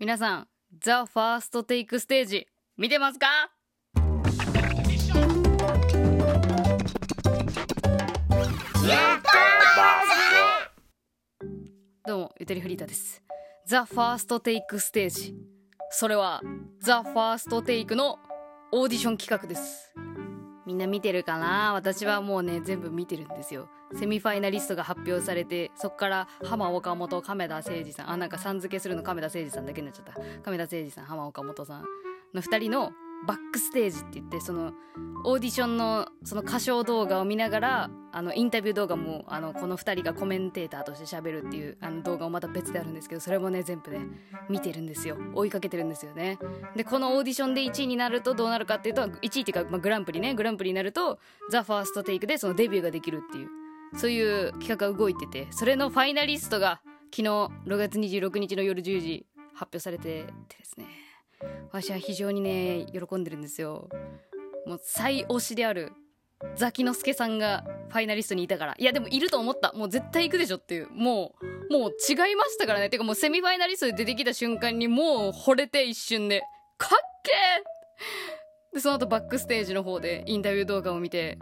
皆さんザ・ファーストテイクステージ見てますか？どうもゆとりフリータです。ザ・ファーストテイクステージそれはザ・ファーストテイクのオーディション企画です。みんな見てるかな？私はもうね全部見てるんですよ。セミファイナリストが発表されてそっから浜岡本亀田誠治さん。あなんかさん付けするの亀田誠治さんだけになっちゃった。亀田誠治さん浜岡本さん。の2人のバックステージって言ってそのオーディションのその歌唱動画を見ながらあのインタビュー動画もあのこの2人がコメンテーターとして喋るっていうあの動画もまた別であるんですけどそれもね全部ね見てるんですよ。追いかけてるんですよね。でこのオーディションで1位になるとどうなるかっていうと1位っていうか、まあ、グランプリね。グランプリになるとザ・ファーストテイクでそのデビューができるっていうそういう企画が動いててそれのファイナリストが昨日6月26日の夜10時発表されててですね。私は非常にね喜んでるんですよ。もう最推しであるザキノスケさんがファイナリストにいたから。いやでもいると思った。もう絶対行くでしょっていう。もうもう違いましたからね。てかもうセミファイナリストで出てきた瞬間にもう惚れて一瞬で。かっけー！でその後バックステージの方でインタビュー動画を見て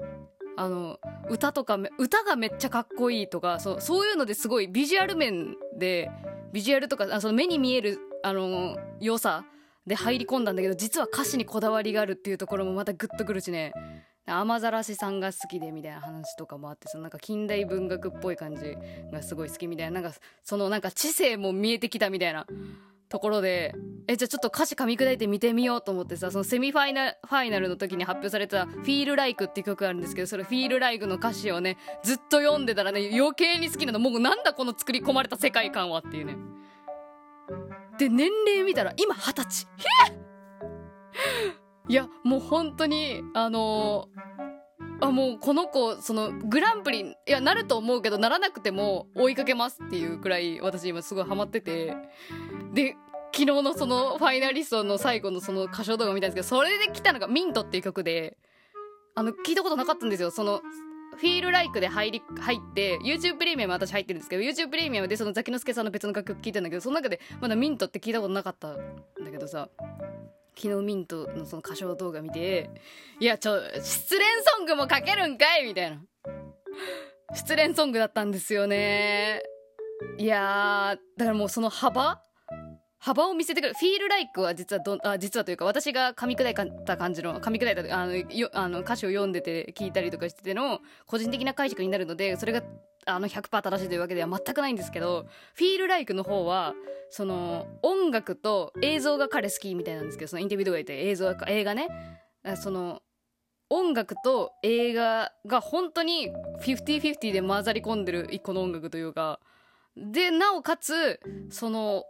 あの歌とか歌がめっちゃかっこいいとかそうそういうのですごいビジュアル面でビジュアルとかあその目に見えるあの良さで入り込んだんだけど実は歌詞にこだわりがあるっていうところもまたグッとくるしね。雨ざらしさんが好きでみたいな話とかもあってそのなんか近代文学っぽい感じがすごい好きみたいななんかそのなんか知性も見えてきたみたいなところでえじゃあちょっと歌詞噛み砕いて見てみようと思ってさそのセミファイナファイナルの時に発表された「Feel Like」っていう曲があるんですけどそれ「Feel Like」の歌詞をねずっと読んでたらね余計に好きなの。もうなんだこの作り込まれた世界観はっていうね。で年齢見たら今二十歳。いやもう本当にあのー、あもうこの子そのグランプリいやなると思うけどならなくても追いかけますっていうくらい私今すごいハマっててで昨日のそのファイナリストの最後のその歌唱動画見たんですけどそれで来たのが「ミント」っていう曲であの聞いたことなかったんですよ。そのフィールライクで入り入って YouTube プレミアム私入ってるんですけど YouTube プレミアムでそのザキノスケさんの別の楽曲聞いたんだけどその中でまだミントって聞いたことなかったんだけどさ昨日ミントのその歌唱動画見ていやちょ失恋ソングもかけるんかいみたいな。失恋ソングだったんですよね。いやだからもうその幅？幅を見せてくる。フィールライクは実はどあ実はというか私が噛み砕いた感じの噛み砕いたあのよあの歌詞を読んでて聞いたりとかしてての個人的な解釈になるのでそれがあの100%正しいというわけでは全くないんですけどフィールライクの方はその音楽と映像が彼好きみたいなんですけどそのインタビュー動画で映像映画ね。その音楽と映画が本当に50-50で混ざり込んでる一個の音楽というかでなおかつその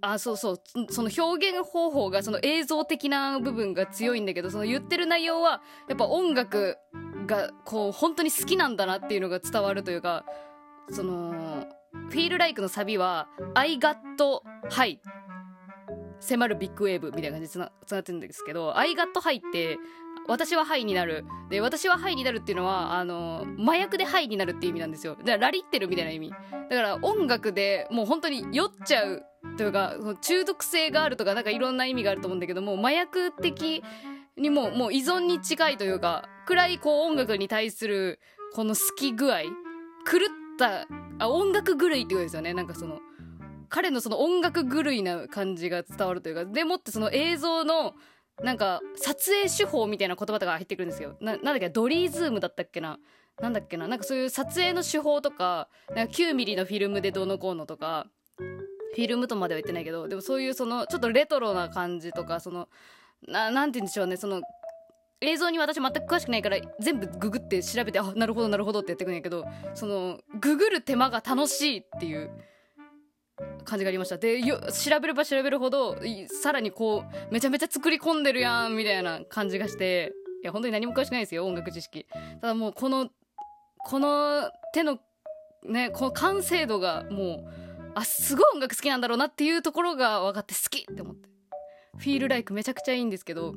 あそうそうその表現方法がその映像的な部分が強いんだけどその言ってる内容はやっぱ音楽がこう本当に好きなんだなっていうのが伝わるというかその「Feel Like」のサビは「I got high」迫るビッグウェーブみたいな感じでつなつながってるんですけど「I got high」って私はハイになる。で私はハイになるっていうのはあの麻薬でハイになるっていう意味なんですよ。だからラリってるみたいな意味。だから音楽でもう本当に酔っちゃうというか中毒性があるとかなんかいろんな意味があると思うんだけども麻薬的にももう依存に近いというかくらいこう音楽に対するこの好き具合狂ったあ音楽狂いってことですよね。なんかその彼のその音楽狂いな感じが伝わるというかでもってその映像のなんか撮影手法みたいな言葉とか入ってくるんですよ。ななんだっけドリーズームだったっけな。なんだっけな。なんかそういう撮影の手法とかなんか9ミリのフィルムでどうのこうのとかフィルムとまでは言ってないけどでもそういうそのちょっとレトロな感じとかそのななんて言うんでしょうね。その映像に私全く詳しくないから全部ググって調べてあなるほどなるほどってやってくんやけどそのググる手間が楽しいっていう感じがありました。でよ調べれば調べるほどさらにこうめちゃめちゃ作り込んでるやんみたいな感じがしていや本当に何も詳しくないですよ音楽知識。ただもうこのこの手のねこの完成度がもうあすごい音楽好きなんだろうなっていうところが分かって好きって思って。フィールライクめちゃくちゃいいんですけど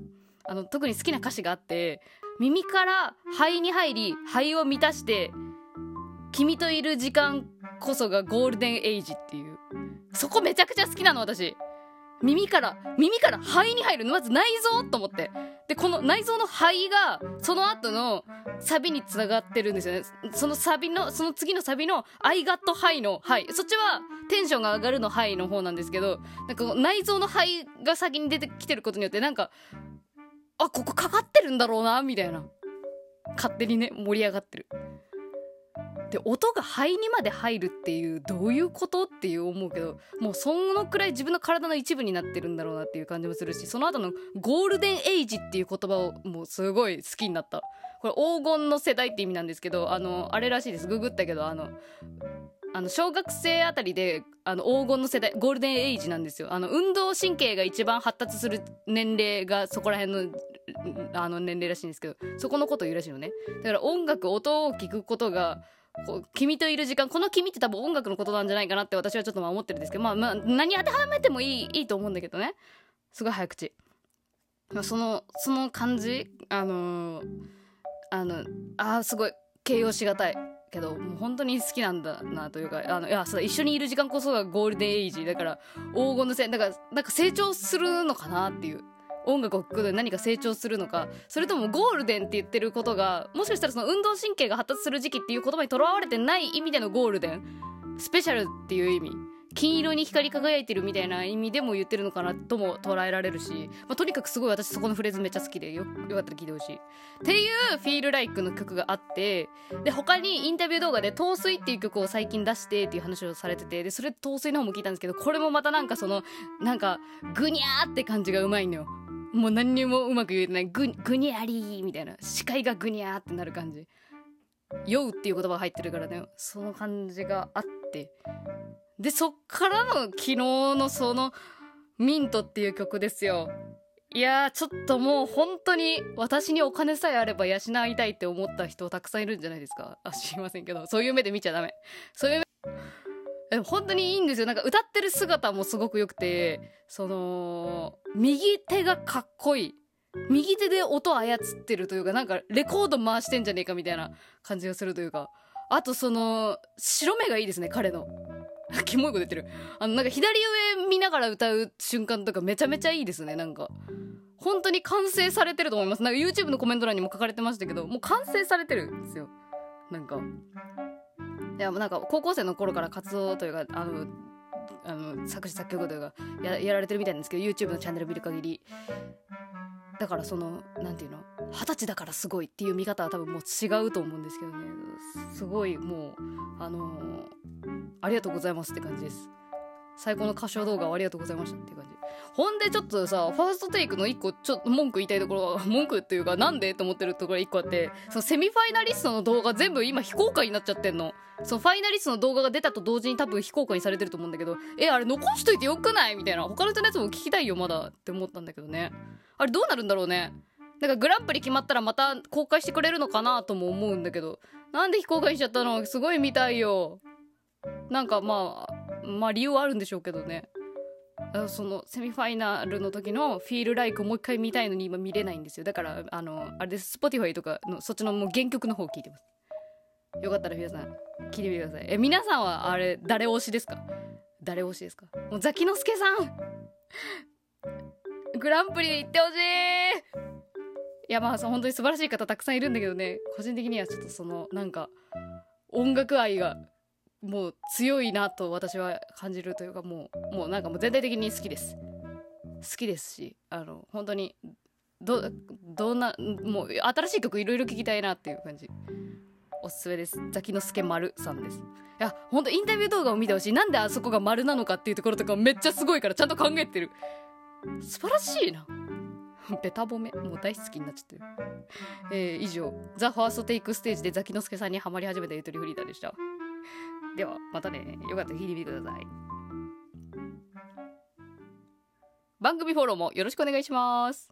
あの特に好きな歌詞があって耳から肺に入り肺を満たして君といる時間こそがゴールデンエイジっていう。そこめちゃくちゃ好きなの私。耳から耳から肺に入るまず内臓と思って。でこの内臓の肺がその後のサビにつながってるんですよね。そのサビのその次のサビの「I got 肺」の「肺」そっちはテンションが上がるの「肺」の方なんですけどなんか内臓の肺が先に出てきてることによってなんかあここかかってるんだろうなみたいな。勝手にね盛り上がってる。で音が肺にまで入るっていうどういうことっていう思うけどもうそのくらい自分の体の一部になってるんだろうなっていう感じもするしその後のゴールデンエイジっていう言葉をもうすごい好きになった。これ黄金の世代って意味なんですけどあのあれらしいです。ググったけどあのあの小学生あたりであの黄金の世代ゴールデンエイジなんですよ。あの運動神経が一番発達する年齢がそこら辺のあの年齢らしいんですけどそこのこと言うらしいのね。だから音楽音を聞くことがこう君といる時間この君って多分音楽のことなんじゃないかなって私はちょっと思ってるんですけどまあまあ何当てはめてもいいいいと思うんだけどね。すごい早口。そのその感じあのー、あのあーすごい形容しがたいけどもう本当に好きなんだなというかあのいやそう一緒にいる時間こそがゴールデンエイジだから黄金の線だからなんか成長するのかなっていう。音楽を聴くと何か成長するのかそれともゴールデンって言ってることがもしかしたらその運動神経が発達する時期っていう言葉にとらわれてない意味でのゴールデンスペシャルっていう意味金色に光り輝いてるみたいな意味でも言ってるのかなとも捉えられるし、まあ、とにかくすごい私そこのフレーズめっちゃ好きでよよかったら聞いてほしい。っていう「フィールライクの曲があってで他にインタビュー動画で「陶水」っていう曲を最近出してっていう話をされててでそれ陶水の方も聞いたんですけどこれもまたなんかそのなんかグニャーって感じがうまいのよ。もう何にもうまく言えてないググニャリーみたいな視界がグニャーってなる感じ。酔うっていう言葉が入ってるからねその感じがあって。でそっからの昨日のそのミントっていう曲ですよ。いやちょっともう本当に私にお金さえあれば養いたいって思った人たくさんいるんじゃないですか。あ知りませんけど。そういう目で見ちゃダメ。そういうえ本当にいいんですよ。なんか歌ってる姿もすごく良くてその右手がかっこいい。右手で音操ってるというかなんかレコード回してんじゃねえかみたいな感じがするというか。あとその白目がいいですね彼の。キモいこと言ってる。あのなんか左上見ながら歌う瞬間とかめちゃめちゃいいですねなんか。本当に完成されてると思います。なんか YouTube のコメント欄にも書かれてましたけどもう完成されてるんですよ。なんか。やなんか高校生の頃から活動というかあのあの作詞作曲というかややられてるみたいなんですけど YouTube のチャンネル見る限り。だからその何て言うの二十歳だからすごいっていう見方は多分もう違うと思うんですけどね。すごいもうあのー、ありがとうございますって感じです最高の歌唱動画をありがとうございましたっていう感じ。ほんでちょっとさファーストテイクの一個ちょっと文句言いたいところは 文句っていうかなんでと思ってるところ一個あってそのセミファイナリストの動画全部今非公開になっちゃってんの。そのファイナリストの動画が出たと同時に多分非公開にされてると思うんだけどえあれ残しといてよくない？みたいな他の人のやつも聞きたいよまだって思ったんだけどね。あれどうなるんだろうね。なんかグランプリ決まったらまた公開してくれるのかなとも思うんだけど。なんで非公開にしちゃったの？すごい見たいよ。なんかまあまあ理由はあるんでしょうけどね。そのセミファイナルの時のフィールライクもう一回見たいのに今見れないんですよ。だからあのあれです。Spotify とかのそっちのもう原曲の方聞いてます。よかったら皆さん聞いてみてください。え皆さんはあれ誰推しですか？誰推しですか？もうザキノスケさん。グランプリ行ってほしい。いやまあ本当に素晴らしい方たくさんいるんだけどね。個人的にはちょっとそのなんか音楽愛がもう強いなと私は感じるというかもうもうなんかもう全体的に好きです。好きですしあの本当にどどんなもう新しい曲いろいろ聴きたいなっていう感じ。おすすめです。ザキノスケ丸さんです。いやほんとインタビュー動画を見てほしい。なんであそこが丸なのかっていうところとかめっちゃすごいからちゃんと考えてる。素晴らしいな。ベタ褒め。もう大好きになっちゃってる。えー、以上「ザ・ファーストテイクステージでザキノスケさんにハマり始めたゆとりフリーターでした。ではまたね。よかったら聞いてみてください。番組フォローもよろしくお願いします。